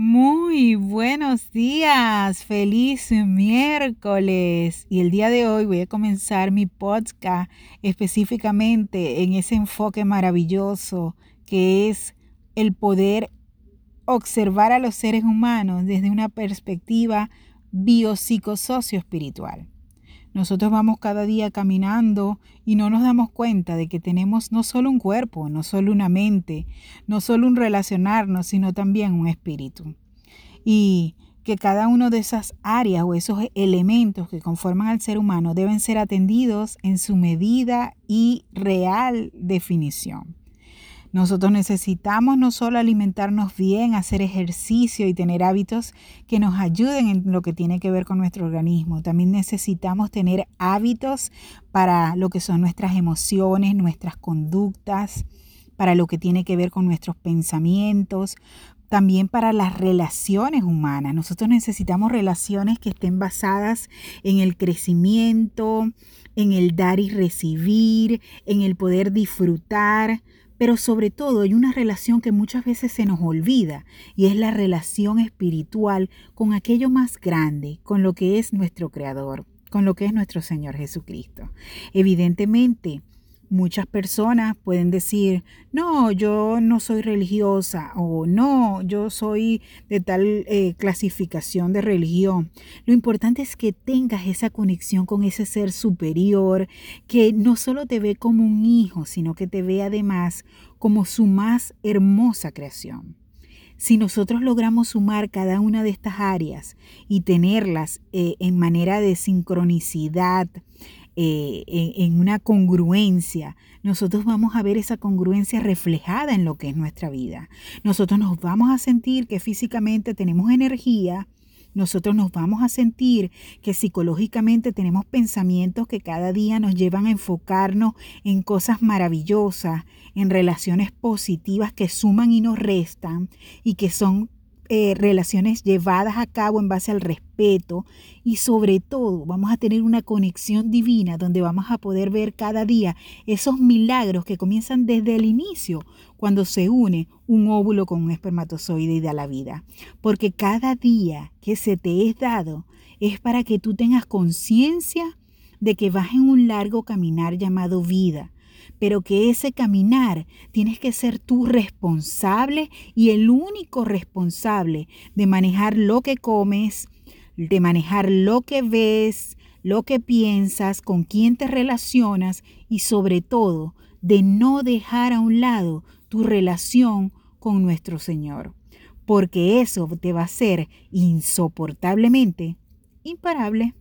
Muy buenos días, feliz miércoles. Y el día de hoy voy a comenzar mi podcast específicamente en ese enfoque maravilloso que es el poder observar a los seres humanos desde una perspectiva biopsicosocio-espiritual. Nosotros vamos cada día caminando y no nos damos cuenta de que tenemos no solo un cuerpo, no solo una mente, no solo un relacionarnos, sino también un espíritu. Y que cada una de esas áreas o esos elementos que conforman al ser humano deben ser atendidos en su medida y real definición. Nosotros necesitamos no solo alimentarnos bien, hacer ejercicio y tener hábitos que nos ayuden en lo que tiene que ver con nuestro organismo. También necesitamos tener hábitos para lo que son nuestras emociones, nuestras conductas, para lo que tiene que ver con nuestros pensamientos, también para las relaciones humanas. Nosotros necesitamos relaciones que estén basadas en el crecimiento, en el dar y recibir, en el poder disfrutar, pero sobre todo hay una relación que muchas veces se nos olvida y es la relación espiritual con aquello más grande, con lo que es nuestro Creador, con lo que es nuestro Señor Jesucristo. Evidentemente, Muchas personas pueden decir, no, yo no soy religiosa o no, yo soy de tal eh, clasificación de religión. Lo importante es que tengas esa conexión con ese ser superior que no solo te ve como un hijo, sino que te ve además como su más hermosa creación. Si nosotros logramos sumar cada una de estas áreas y tenerlas eh, en manera de sincronicidad, eh, en, una congruencia, nosotros vamos a ver esa congruencia reflejada en lo que es nuestra vida. Nosotros nos vamos a sentir que físicamente tenemos energía, nosotros nos vamos a sentir que psicológicamente tenemos pensamientos que cada día nos llevan a enfocarnos en cosas maravillosas, en relaciones positivas que suman y nos restan y que son eh, relaciones llevadas a cabo en base al respeto y sobre todo vamos a tener una conexión divina donde vamos a poder ver cada día esos milagros que comienzan desde el inicio cuando se une un óvulo con un espermatozoide y da la vida. Porque cada día que se te es dado es para que tú tengas conciencia de que vas en un largo caminar llamado vida pero que ese caminar tienes que ser tú responsable y el único responsable de manejar lo que comes, de manejar lo que ves, lo que piensas, con quién te relacionas y sobre todo de no dejar a un lado tu relación con nuestro Señor, porque eso te va a ser insoportablemente imparable.